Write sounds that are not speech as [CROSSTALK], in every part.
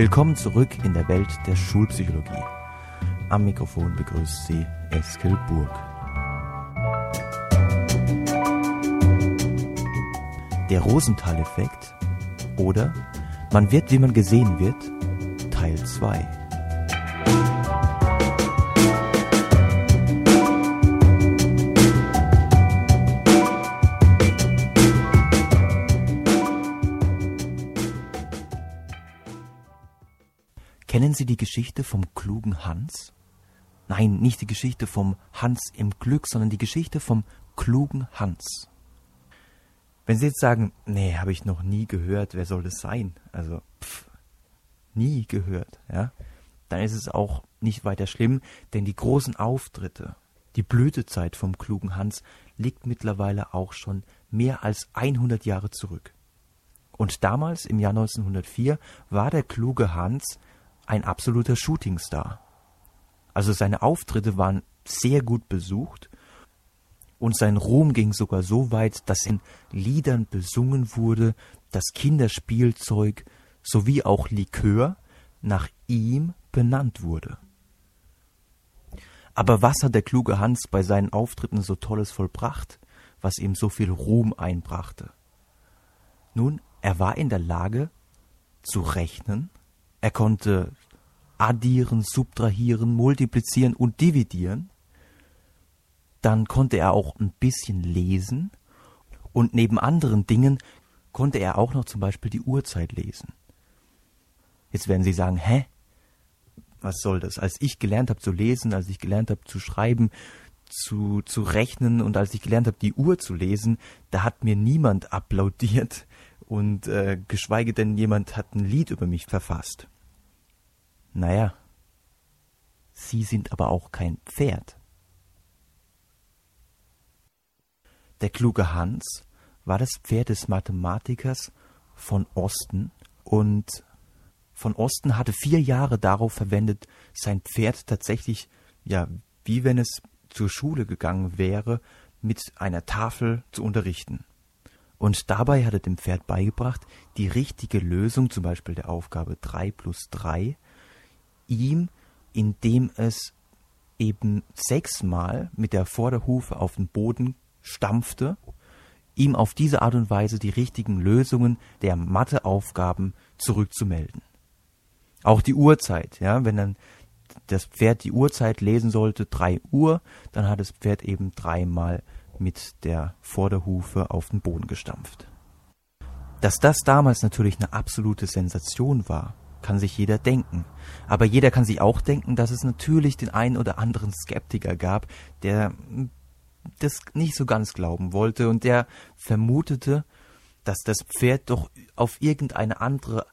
Willkommen zurück in der Welt der Schulpsychologie. Am Mikrofon begrüßt Sie Eskel Burg. Der Rosenthal-Effekt oder Man wird, wie man gesehen wird, Teil 2. Sie die Geschichte vom klugen Hans? Nein, nicht die Geschichte vom Hans im Glück, sondern die Geschichte vom klugen Hans. Wenn Sie jetzt sagen, nee, habe ich noch nie gehört, wer soll das sein? Also, pff, nie gehört, ja, dann ist es auch nicht weiter schlimm, denn die großen Auftritte, die Blütezeit vom klugen Hans liegt mittlerweile auch schon mehr als 100 Jahre zurück. Und damals, im Jahr 1904, war der kluge Hans ein absoluter Shootingstar. Also seine Auftritte waren sehr gut besucht und sein Ruhm ging sogar so weit, dass in Liedern besungen wurde, dass Kinderspielzeug sowie auch Likör nach ihm benannt wurde. Aber was hat der kluge Hans bei seinen Auftritten so Tolles vollbracht, was ihm so viel Ruhm einbrachte? Nun, er war in der Lage zu rechnen, er konnte addieren, subtrahieren, multiplizieren und dividieren. Dann konnte er auch ein bisschen lesen und neben anderen Dingen konnte er auch noch zum Beispiel die Uhrzeit lesen. Jetzt werden Sie sagen, hä? Was soll das? Als ich gelernt habe zu lesen, als ich gelernt habe zu schreiben, zu, zu rechnen und als ich gelernt habe, die Uhr zu lesen, da hat mir niemand applaudiert und äh, geschweige denn jemand hat ein Lied über mich verfasst. Naja, Sie sind aber auch kein Pferd. Der kluge Hans war das Pferd des Mathematikers von Osten und von Osten hatte vier Jahre darauf verwendet, sein Pferd tatsächlich, ja, wie wenn es zur Schule gegangen wäre, mit einer Tafel zu unterrichten. Und dabei hat er dem Pferd beigebracht, die richtige Lösung, zum Beispiel der Aufgabe 3 plus 3, ihm, indem es eben sechsmal mit der Vorderhufe auf den Boden stampfte, ihm auf diese Art und Weise die richtigen Lösungen der Matheaufgaben zurückzumelden. Auch die Uhrzeit, ja, wenn dann das Pferd die Uhrzeit lesen sollte, drei Uhr, dann hat das Pferd eben dreimal mit der Vorderhufe auf den Boden gestampft. Dass das damals natürlich eine absolute Sensation war, kann sich jeder denken. Aber jeder kann sich auch denken, dass es natürlich den einen oder anderen Skeptiker gab, der das nicht so ganz glauben wollte und der vermutete, dass das Pferd doch auf irgendeine andere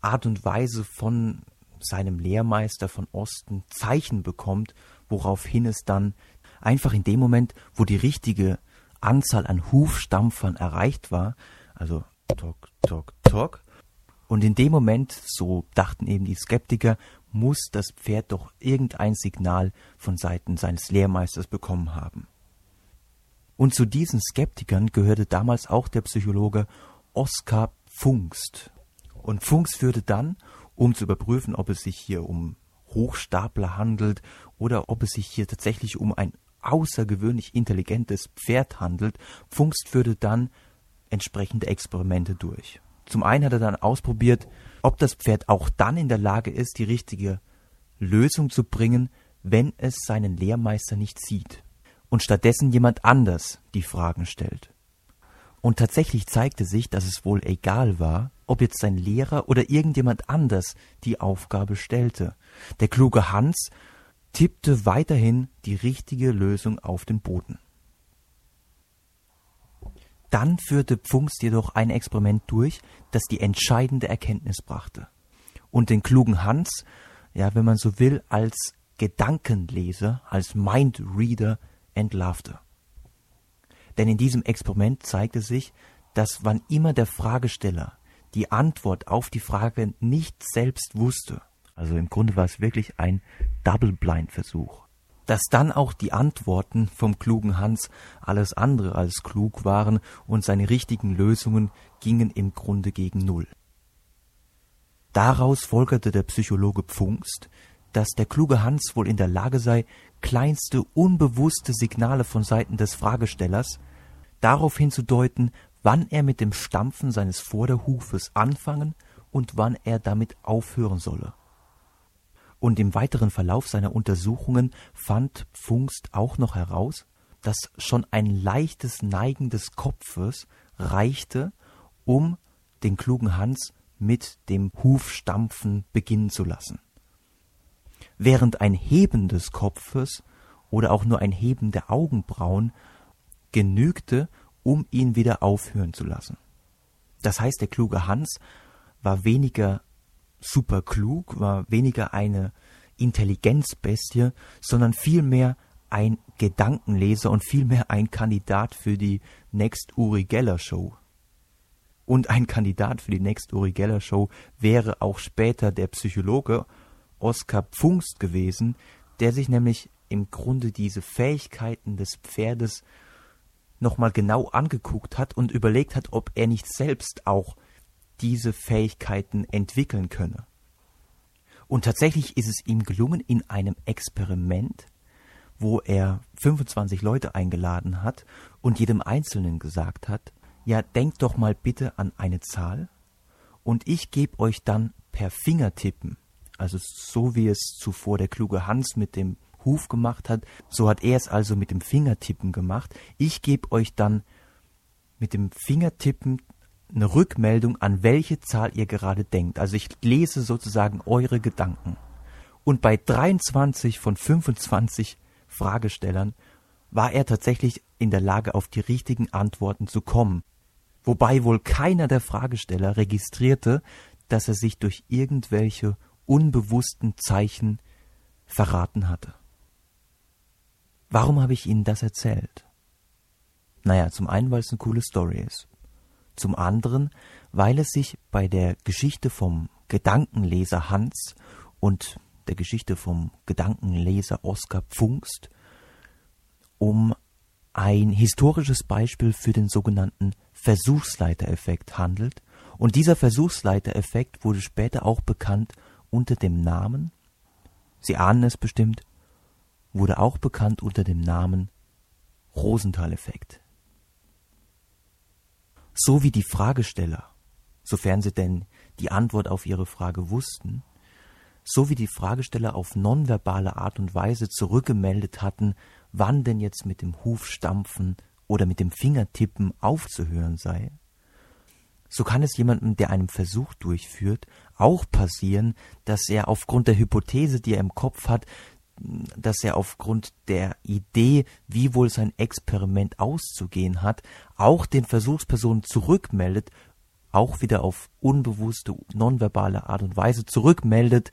Art und Weise von seinem Lehrmeister von Osten Zeichen bekommt, woraufhin es dann einfach in dem Moment, wo die richtige Anzahl an Hufstampfern erreicht war, also tok, tok, tok, und in dem Moment, so dachten eben die Skeptiker, muss das Pferd doch irgendein Signal von Seiten seines Lehrmeisters bekommen haben. Und zu diesen Skeptikern gehörte damals auch der Psychologe Oskar Pfungst. Und Pfungst führte dann, um zu überprüfen, ob es sich hier um Hochstapler handelt oder ob es sich hier tatsächlich um ein außergewöhnlich intelligentes Pferd handelt, Pfungst führte dann entsprechende Experimente durch. Zum einen hat er dann ausprobiert, ob das Pferd auch dann in der Lage ist, die richtige Lösung zu bringen, wenn es seinen Lehrmeister nicht sieht und stattdessen jemand anders die Fragen stellt. Und tatsächlich zeigte sich, dass es wohl egal war, ob jetzt sein Lehrer oder irgendjemand anders die Aufgabe stellte. Der kluge Hans tippte weiterhin die richtige Lösung auf den Boden. Dann führte Pfungst jedoch ein Experiment durch, das die entscheidende Erkenntnis brachte. Und den klugen Hans, ja, wenn man so will, als Gedankenleser, als Mindreader entlarvte. Denn in diesem Experiment zeigte sich, dass wann immer der Fragesteller die Antwort auf die Frage nicht selbst wusste, also im Grunde war es wirklich ein Double-Blind-Versuch, dass dann auch die Antworten vom klugen Hans alles andere als klug waren und seine richtigen Lösungen gingen im Grunde gegen Null. Daraus folgerte der Psychologe Pfungst, dass der kluge Hans wohl in der Lage sei, kleinste unbewusste Signale von Seiten des Fragestellers darauf hinzudeuten, wann er mit dem Stampfen seines Vorderhufes anfangen und wann er damit aufhören solle. Und im weiteren Verlauf seiner Untersuchungen fand Pfungst auch noch heraus, dass schon ein leichtes Neigen des Kopfes reichte, um den klugen Hans mit dem Hufstampfen beginnen zu lassen. Während ein Heben des Kopfes oder auch nur ein Heben der Augenbrauen genügte, um ihn wieder aufhören zu lassen. Das heißt, der kluge Hans war weniger super klug, war weniger eine Intelligenzbestie, sondern vielmehr ein Gedankenleser und vielmehr ein Kandidat für die Next Uri Geller Show. Und ein Kandidat für die Next Uri Geller Show wäre auch später der Psychologe Oskar Pfungst gewesen, der sich nämlich im Grunde diese Fähigkeiten des Pferdes nochmal genau angeguckt hat und überlegt hat, ob er nicht selbst auch diese Fähigkeiten entwickeln könne. Und tatsächlich ist es ihm gelungen, in einem Experiment, wo er 25 Leute eingeladen hat und jedem Einzelnen gesagt hat, ja, denkt doch mal bitte an eine Zahl und ich gebe euch dann per Fingertippen, also so wie es zuvor der kluge Hans mit dem Huf gemacht hat, so hat er es also mit dem Fingertippen gemacht. Ich gebe euch dann mit dem Fingertippen eine Rückmeldung, an welche Zahl ihr gerade denkt. Also ich lese sozusagen eure Gedanken. Und bei 23 von 25 Fragestellern war er tatsächlich in der Lage, auf die richtigen Antworten zu kommen. Wobei wohl keiner der Fragesteller registrierte, dass er sich durch irgendwelche unbewussten Zeichen verraten hatte. Warum habe ich Ihnen das erzählt? Naja, zum einen, weil es eine coole Story ist zum anderen, weil es sich bei der Geschichte vom Gedankenleser Hans und der Geschichte vom Gedankenleser Oskar Pfungst um ein historisches Beispiel für den sogenannten Versuchsleitereffekt handelt. Und dieser Versuchsleitereffekt wurde später auch bekannt unter dem Namen, Sie ahnen es bestimmt, wurde auch bekannt unter dem Namen Rosenthal-Effekt so wie die Fragesteller, sofern sie denn die Antwort auf ihre Frage wussten, so wie die Fragesteller auf nonverbale Art und Weise zurückgemeldet hatten, wann denn jetzt mit dem Hufstampfen oder mit dem Fingertippen aufzuhören sei, so kann es jemandem, der einen Versuch durchführt, auch passieren, dass er aufgrund der Hypothese, die er im Kopf hat, dass er aufgrund der Idee, wie wohl sein Experiment auszugehen hat, auch den Versuchspersonen zurückmeldet, auch wieder auf unbewusste, nonverbale Art und Weise zurückmeldet,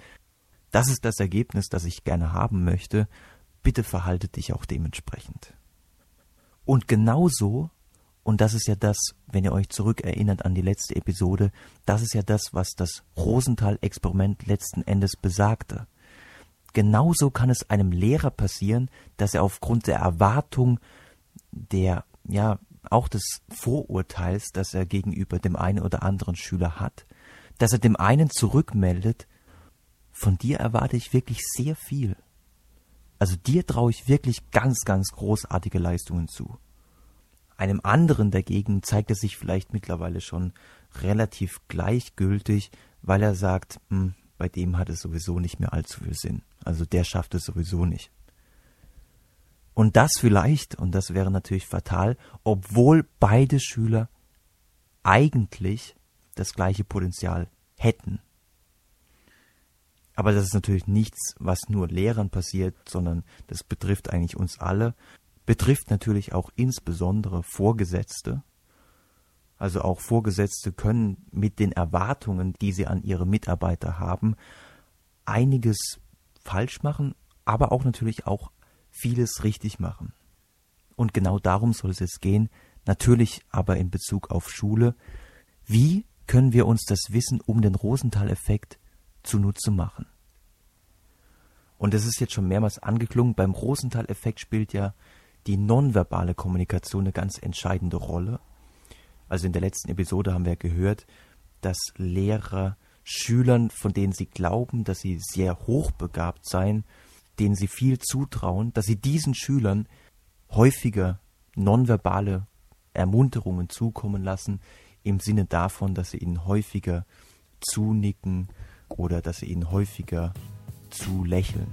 das ist das Ergebnis, das ich gerne haben möchte, bitte verhalte dich auch dementsprechend. Und genauso, und das ist ja das, wenn ihr euch zurückerinnert an die letzte Episode, das ist ja das, was das Rosenthal-Experiment letzten Endes besagte. Genauso kann es einem Lehrer passieren, dass er aufgrund der Erwartung der, ja, auch des Vorurteils, das er gegenüber dem einen oder anderen Schüler hat, dass er dem einen zurückmeldet, von dir erwarte ich wirklich sehr viel. Also dir traue ich wirklich ganz, ganz großartige Leistungen zu. Einem anderen dagegen zeigt er sich vielleicht mittlerweile schon relativ gleichgültig, weil er sagt, hm, bei dem hat es sowieso nicht mehr allzu viel Sinn. Also der schafft es sowieso nicht. Und das vielleicht, und das wäre natürlich fatal, obwohl beide Schüler eigentlich das gleiche Potenzial hätten. Aber das ist natürlich nichts, was nur Lehrern passiert, sondern das betrifft eigentlich uns alle, betrifft natürlich auch insbesondere Vorgesetzte. Also auch Vorgesetzte können mit den Erwartungen, die sie an ihre Mitarbeiter haben, einiges falsch machen, aber auch natürlich auch vieles richtig machen. Und genau darum soll es jetzt gehen, natürlich aber in Bezug auf Schule. Wie können wir uns das Wissen um den Rosenthal-Effekt zunutze machen? Und es ist jetzt schon mehrmals angeklungen, beim Rosenthal-Effekt spielt ja die nonverbale Kommunikation eine ganz entscheidende Rolle. Also in der letzten Episode haben wir gehört, dass Lehrer Schülern, von denen sie glauben, dass sie sehr hochbegabt seien, denen sie viel zutrauen, dass sie diesen Schülern häufiger nonverbale Ermunterungen zukommen lassen, im Sinne davon, dass sie ihnen häufiger zunicken oder dass sie ihnen häufiger zulächeln.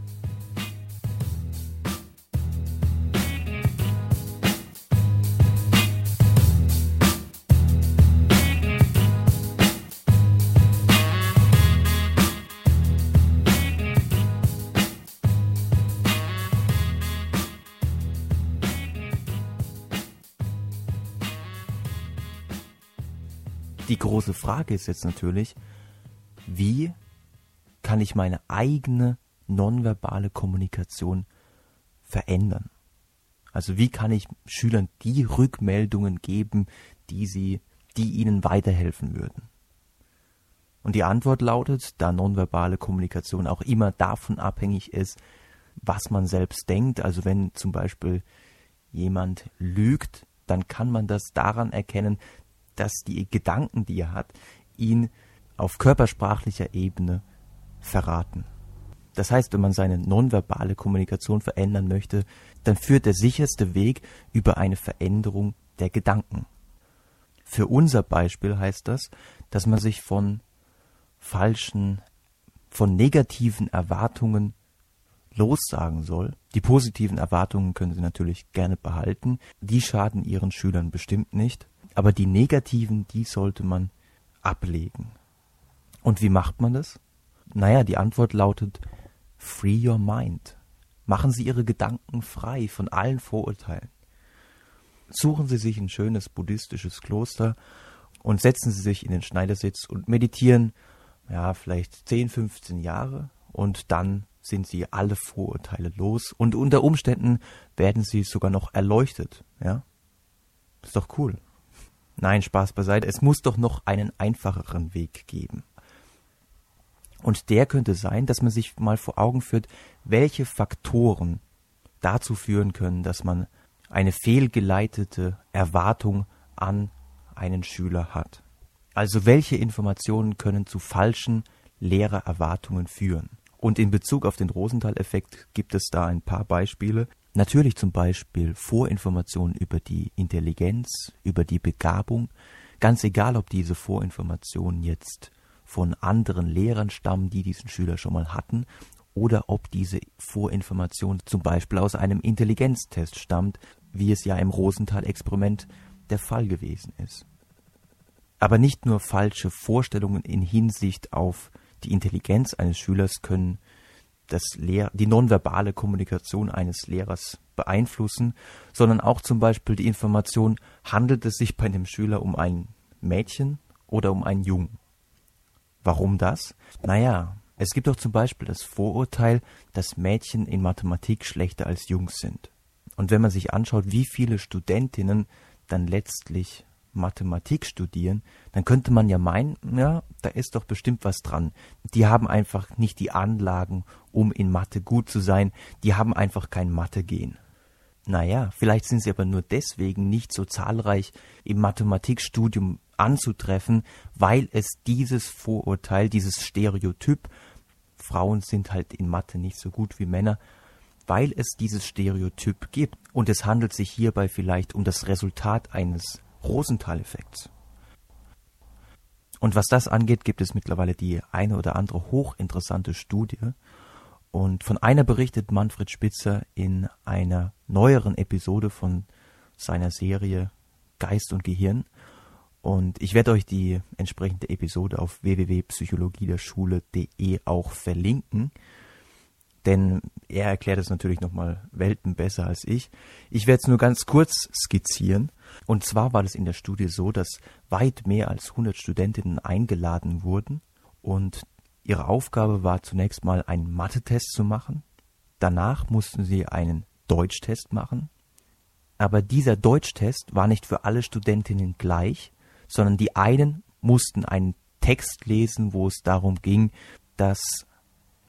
Große Frage ist jetzt natürlich, wie kann ich meine eigene nonverbale Kommunikation verändern? Also wie kann ich Schülern die Rückmeldungen geben, die sie, die ihnen weiterhelfen würden? Und die Antwort lautet, da nonverbale Kommunikation auch immer davon abhängig ist, was man selbst denkt. Also wenn zum Beispiel jemand lügt, dann kann man das daran erkennen, dass die Gedanken, die er hat, ihn auf körpersprachlicher Ebene verraten. Das heißt, wenn man seine nonverbale Kommunikation verändern möchte, dann führt der sicherste Weg über eine Veränderung der Gedanken. Für unser Beispiel heißt das, dass man sich von falschen, von negativen Erwartungen lossagen soll. Die positiven Erwartungen können Sie natürlich gerne behalten. Die schaden Ihren Schülern bestimmt nicht. Aber die negativen, die sollte man ablegen. Und wie macht man das? Naja, die Antwort lautet Free your mind. Machen Sie Ihre Gedanken frei von allen Vorurteilen. Suchen Sie sich ein schönes buddhistisches Kloster und setzen Sie sich in den Schneidersitz und meditieren, ja, vielleicht 10, 15 Jahre und dann sind Sie alle Vorurteile los und unter Umständen werden Sie sogar noch erleuchtet, ja? Ist doch cool. Nein, Spaß beiseite. Es muss doch noch einen einfacheren Weg geben. Und der könnte sein, dass man sich mal vor Augen führt, welche Faktoren dazu führen können, dass man eine fehlgeleitete Erwartung an einen Schüler hat. Also welche Informationen können zu falschen Lehrererwartungen führen? Und in Bezug auf den Rosenthal-Effekt gibt es da ein paar Beispiele. Natürlich zum Beispiel Vorinformationen über die Intelligenz, über die Begabung, ganz egal, ob diese Vorinformationen jetzt von anderen Lehrern stammen, die diesen Schüler schon mal hatten, oder ob diese Vorinformation zum Beispiel aus einem Intelligenztest stammt, wie es ja im Rosenthal-Experiment der Fall gewesen ist. Aber nicht nur falsche Vorstellungen in Hinsicht auf die Intelligenz eines Schülers können das Lehr die nonverbale Kommunikation eines Lehrers beeinflussen, sondern auch zum Beispiel die Information, handelt es sich bei dem Schüler um ein Mädchen oder um einen Jungen. Warum das? Naja, es gibt doch zum Beispiel das Vorurteil, dass Mädchen in Mathematik schlechter als Jungs sind. Und wenn man sich anschaut, wie viele Studentinnen dann letztlich Mathematik studieren, dann könnte man ja meinen, ja, da ist doch bestimmt was dran. Die haben einfach nicht die Anlagen, um in Mathe gut zu sein, die haben einfach kein Mathe-Gen. Naja, vielleicht sind sie aber nur deswegen nicht so zahlreich im Mathematikstudium anzutreffen, weil es dieses Vorurteil, dieses Stereotyp, Frauen sind halt in Mathe nicht so gut wie Männer, weil es dieses Stereotyp gibt. Und es handelt sich hierbei vielleicht um das Resultat eines Rosenthal-Effekts. Und was das angeht, gibt es mittlerweile die eine oder andere hochinteressante Studie. Und von einer berichtet Manfred Spitzer in einer neueren Episode von seiner Serie Geist und Gehirn. Und ich werde euch die entsprechende Episode auf www.psychologiederschule.de auch verlinken. Denn er erklärt es natürlich nochmal Welten besser als ich. Ich werde es nur ganz kurz skizzieren. Und zwar war es in der Studie so, dass weit mehr als 100 Studentinnen eingeladen wurden und ihre Aufgabe war zunächst mal einen Mathe-Test zu machen. Danach mussten sie einen Deutschtest machen. Aber dieser Deutschtest war nicht für alle Studentinnen gleich, sondern die einen mussten einen Text lesen, wo es darum ging, dass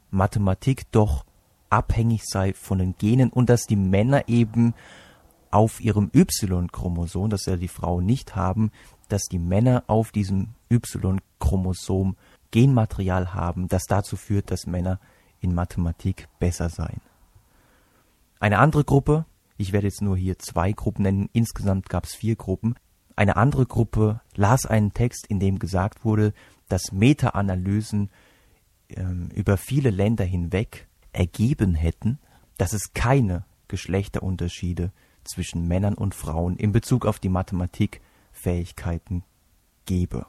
Mathematik doch abhängig sei von den Genen und dass die Männer eben auf ihrem Y-Chromosom, das ja die Frauen nicht haben, dass die Männer auf diesem Y-Chromosom Genmaterial haben, das dazu führt, dass Männer in Mathematik besser seien. Eine andere Gruppe, ich werde jetzt nur hier zwei Gruppen nennen, insgesamt gab es vier Gruppen, eine andere Gruppe las einen Text, in dem gesagt wurde, dass Meta-Analysen ähm, über viele Länder hinweg ergeben hätten, dass es keine Geschlechterunterschiede zwischen Männern und Frauen in Bezug auf die Mathematikfähigkeiten gebe.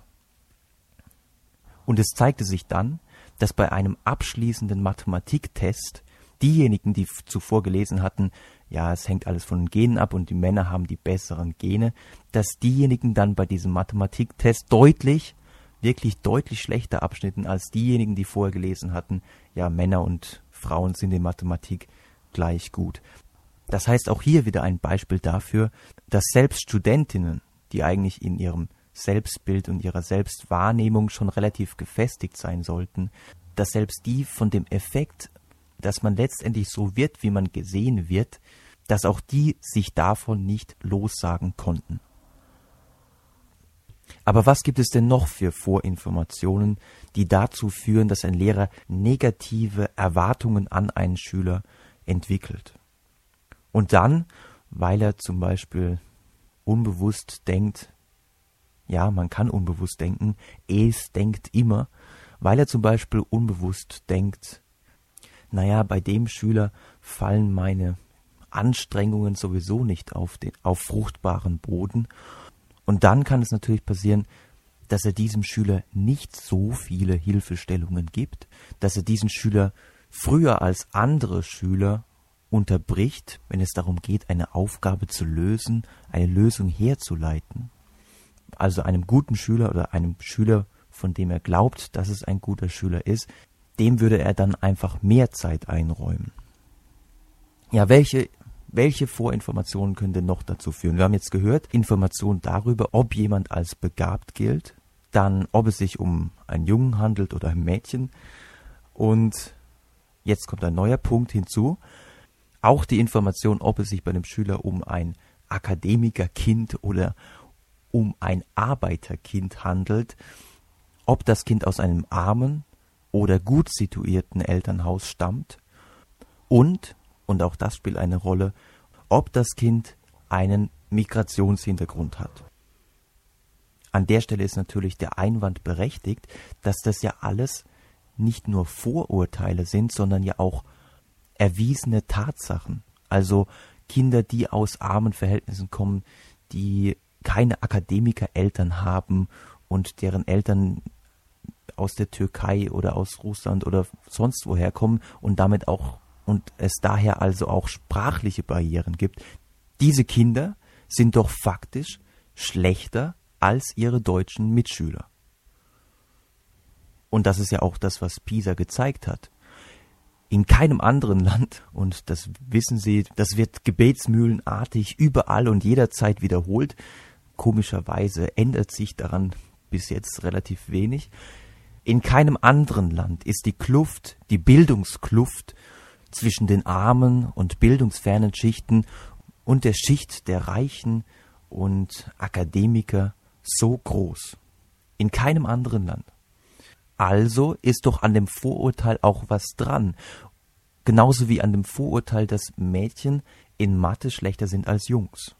Und es zeigte sich dann, dass bei einem abschließenden Mathematiktest diejenigen, die zuvor gelesen hatten, ja, es hängt alles von den Genen ab und die Männer haben die besseren Gene, dass diejenigen dann bei diesem Mathematiktest deutlich, wirklich deutlich schlechter abschnitten als diejenigen, die vorher gelesen hatten, ja, Männer und Frauen sind in Mathematik gleich gut. Das heißt auch hier wieder ein Beispiel dafür, dass selbst Studentinnen, die eigentlich in ihrem Selbstbild und ihrer Selbstwahrnehmung schon relativ gefestigt sein sollten, dass selbst die von dem Effekt, dass man letztendlich so wird, wie man gesehen wird, dass auch die sich davon nicht lossagen konnten. Aber was gibt es denn noch für Vorinformationen, die dazu führen, dass ein Lehrer negative Erwartungen an einen Schüler entwickelt? Und dann, weil er zum Beispiel unbewusst denkt, ja, man kann unbewusst denken, es denkt immer, weil er zum Beispiel unbewusst denkt, naja, bei dem Schüler fallen meine Anstrengungen sowieso nicht auf den, auf fruchtbaren Boden. Und dann kann es natürlich passieren, dass er diesem Schüler nicht so viele Hilfestellungen gibt, dass er diesen Schüler früher als andere Schüler unterbricht, wenn es darum geht, eine Aufgabe zu lösen, eine Lösung herzuleiten. Also einem guten Schüler oder einem Schüler, von dem er glaubt, dass es ein guter Schüler ist, dem würde er dann einfach mehr Zeit einräumen. Ja, welche welche Vorinformationen können denn noch dazu führen? Wir haben jetzt gehört, Informationen darüber, ob jemand als begabt gilt, dann ob es sich um einen Jungen handelt oder ein Mädchen. Und jetzt kommt ein neuer Punkt hinzu. Auch die Information, ob es sich bei dem Schüler um ein Akademikerkind oder um ein Arbeiterkind handelt, ob das Kind aus einem armen oder gut situierten Elternhaus stammt und und auch das spielt eine Rolle, ob das Kind einen Migrationshintergrund hat. An der Stelle ist natürlich der Einwand berechtigt, dass das ja alles nicht nur Vorurteile sind, sondern ja auch erwiesene Tatsachen. Also Kinder, die aus armen Verhältnissen kommen, die keine Akademikereltern haben und deren Eltern aus der Türkei oder aus Russland oder sonst woher kommen und damit auch und es daher also auch sprachliche Barrieren gibt, diese Kinder sind doch faktisch schlechter als ihre deutschen Mitschüler. Und das ist ja auch das, was Pisa gezeigt hat. In keinem anderen Land, und das wissen Sie, das wird gebetsmühlenartig überall und jederzeit wiederholt. Komischerweise ändert sich daran bis jetzt relativ wenig. In keinem anderen Land ist die Kluft, die Bildungskluft zwischen den armen und bildungsfernen Schichten und der Schicht der Reichen und Akademiker so groß. In keinem anderen Land. Also ist doch an dem Vorurteil auch was dran. Genauso wie an dem Vorurteil, dass Mädchen in Mathe schlechter sind als Jungs.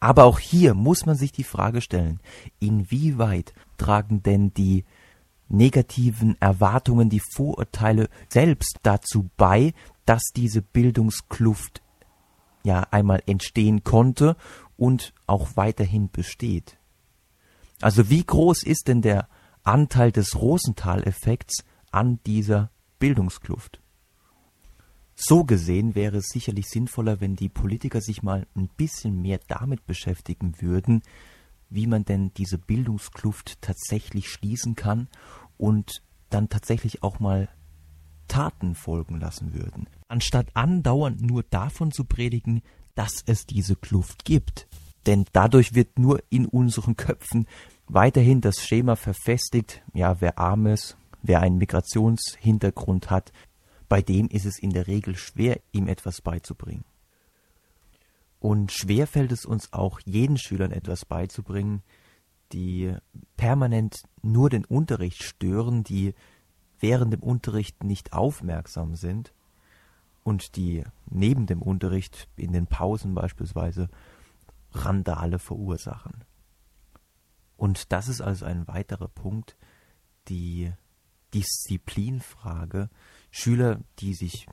Aber auch hier muss man sich die Frage stellen, inwieweit tragen denn die negativen Erwartungen, die Vorurteile selbst dazu bei, dass diese Bildungskluft ja einmal entstehen konnte und auch weiterhin besteht. Also wie groß ist denn der Anteil des Rosenthal-Effekts an dieser Bildungskluft? So gesehen wäre es sicherlich sinnvoller, wenn die Politiker sich mal ein bisschen mehr damit beschäftigen würden, wie man denn diese Bildungskluft tatsächlich schließen kann und dann tatsächlich auch mal Taten folgen lassen würden, anstatt andauernd nur davon zu predigen, dass es diese Kluft gibt. Denn dadurch wird nur in unseren Köpfen weiterhin das Schema verfestigt, ja, wer arm ist, wer einen Migrationshintergrund hat, bei dem ist es in der Regel schwer, ihm etwas beizubringen. Und schwer fällt es uns auch, jeden Schülern etwas beizubringen, die permanent nur den Unterricht stören, die während dem Unterricht nicht aufmerksam sind und die neben dem Unterricht in den Pausen beispielsweise Randale verursachen. Und das ist also ein weiterer Punkt, die Disziplinfrage. Schüler, die sich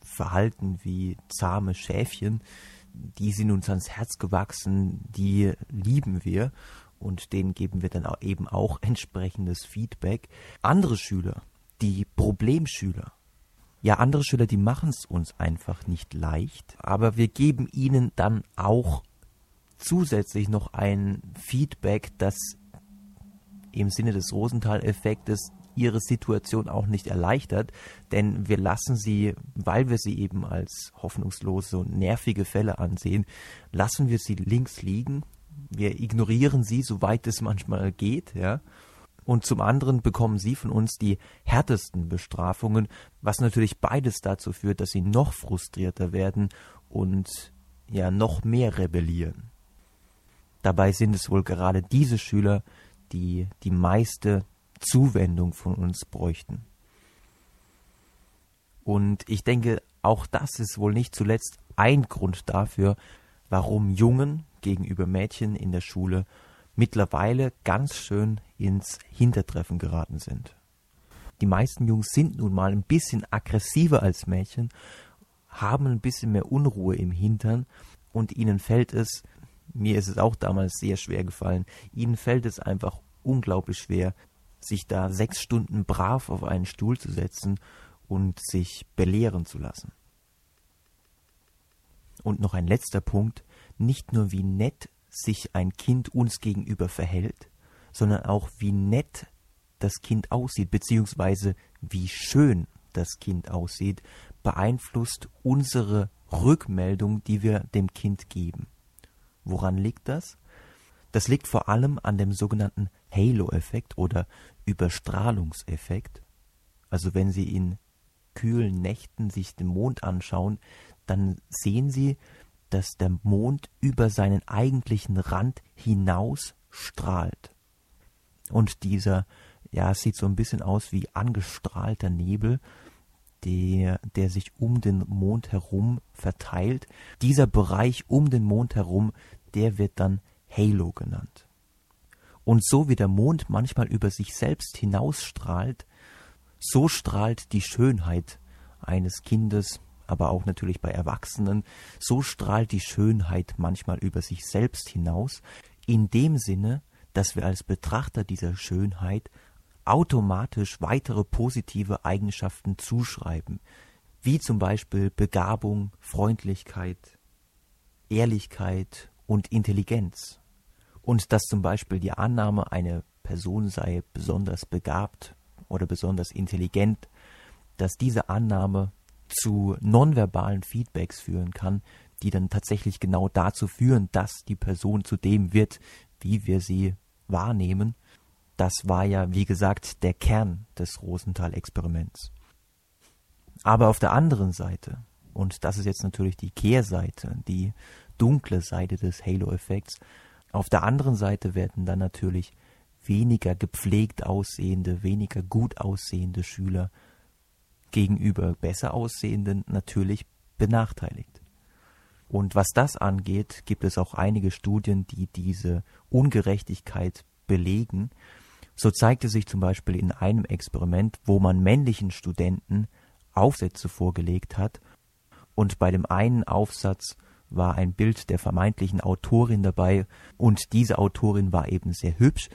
verhalten wie zahme Schäfchen, die sind uns ans Herz gewachsen, die lieben wir und denen geben wir dann eben auch [LAUGHS] entsprechendes Feedback. Andere Schüler, die Problemschüler, ja, andere Schüler, die machen es uns einfach nicht leicht, aber wir geben ihnen dann auch zusätzlich noch ein Feedback, das im Sinne des Rosenthal-Effektes ihre Situation auch nicht erleichtert, denn wir lassen sie, weil wir sie eben als hoffnungslose und nervige Fälle ansehen, lassen wir sie links liegen, wir ignorieren sie, soweit es manchmal geht, ja. Und zum anderen bekommen sie von uns die härtesten Bestrafungen, was natürlich beides dazu führt, dass sie noch frustrierter werden und ja noch mehr rebellieren. Dabei sind es wohl gerade diese Schüler, die die meiste Zuwendung von uns bräuchten. Und ich denke, auch das ist wohl nicht zuletzt ein Grund dafür, warum Jungen gegenüber Mädchen in der Schule mittlerweile ganz schön ins Hintertreffen geraten sind. Die meisten Jungs sind nun mal ein bisschen aggressiver als Mädchen, haben ein bisschen mehr Unruhe im Hintern und ihnen fällt es, mir ist es auch damals sehr schwer gefallen, ihnen fällt es einfach unglaublich schwer, sich da sechs Stunden brav auf einen Stuhl zu setzen und sich belehren zu lassen. Und noch ein letzter Punkt, nicht nur wie nett sich ein Kind uns gegenüber verhält, sondern auch wie nett das Kind aussieht, beziehungsweise wie schön das Kind aussieht, beeinflusst unsere Rückmeldung, die wir dem Kind geben. Woran liegt das? Das liegt vor allem an dem sogenannten Halo-Effekt oder Überstrahlungseffekt. Also wenn Sie in kühlen Nächten sich den Mond anschauen, dann sehen Sie, dass der Mond über seinen eigentlichen Rand hinaus strahlt. Und dieser, ja, sieht so ein bisschen aus wie angestrahlter Nebel, der, der sich um den Mond herum verteilt. Dieser Bereich um den Mond herum, der wird dann Halo genannt. Und so wie der Mond manchmal über sich selbst hinausstrahlt, so strahlt die Schönheit eines Kindes, aber auch natürlich bei Erwachsenen, so strahlt die Schönheit manchmal über sich selbst hinaus, in dem Sinne, dass wir als Betrachter dieser Schönheit automatisch weitere positive Eigenschaften zuschreiben, wie zum Beispiel Begabung, Freundlichkeit, Ehrlichkeit und Intelligenz und dass zum Beispiel die Annahme, eine Person sei besonders begabt oder besonders intelligent, dass diese Annahme zu nonverbalen Feedbacks führen kann, die dann tatsächlich genau dazu führen, dass die Person zu dem wird, wie wir sie wahrnehmen. Das war ja, wie gesagt, der Kern des Rosenthal-Experiments. Aber auf der anderen Seite, und das ist jetzt natürlich die Kehrseite, die dunkle Seite des Halo-Effekts, auf der anderen Seite werden dann natürlich weniger gepflegt aussehende, weniger gut aussehende Schüler gegenüber besser aussehenden natürlich benachteiligt. Und was das angeht, gibt es auch einige Studien, die diese Ungerechtigkeit belegen. So zeigte sich zum Beispiel in einem Experiment, wo man männlichen Studenten Aufsätze vorgelegt hat und bei dem einen Aufsatz war ein Bild der vermeintlichen Autorin dabei und diese Autorin war eben sehr hübsch,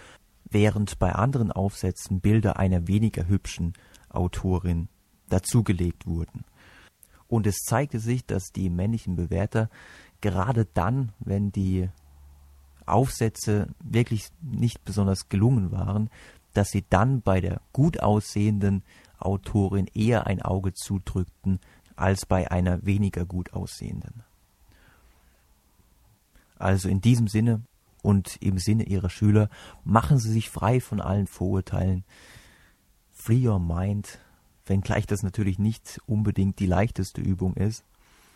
während bei anderen Aufsätzen Bilder einer weniger hübschen Autorin dazugelegt wurden. Und es zeigte sich, dass die männlichen Bewerter gerade dann, wenn die Aufsätze wirklich nicht besonders gelungen waren, dass sie dann bei der gut aussehenden Autorin eher ein Auge zudrückten als bei einer weniger gut aussehenden. Also in diesem Sinne und im Sinne ihrer Schüler machen sie sich frei von allen Vorurteilen. Free your mind, wenngleich das natürlich nicht unbedingt die leichteste Übung ist.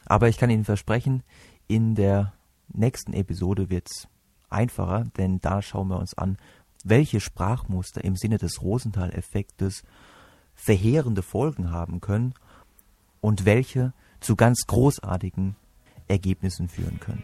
Aber ich kann Ihnen versprechen, in der nächsten Episode wird es einfacher, denn da schauen wir uns an, welche Sprachmuster im Sinne des Rosenthal-Effektes verheerende Folgen haben können und welche zu ganz großartigen Ergebnissen führen können.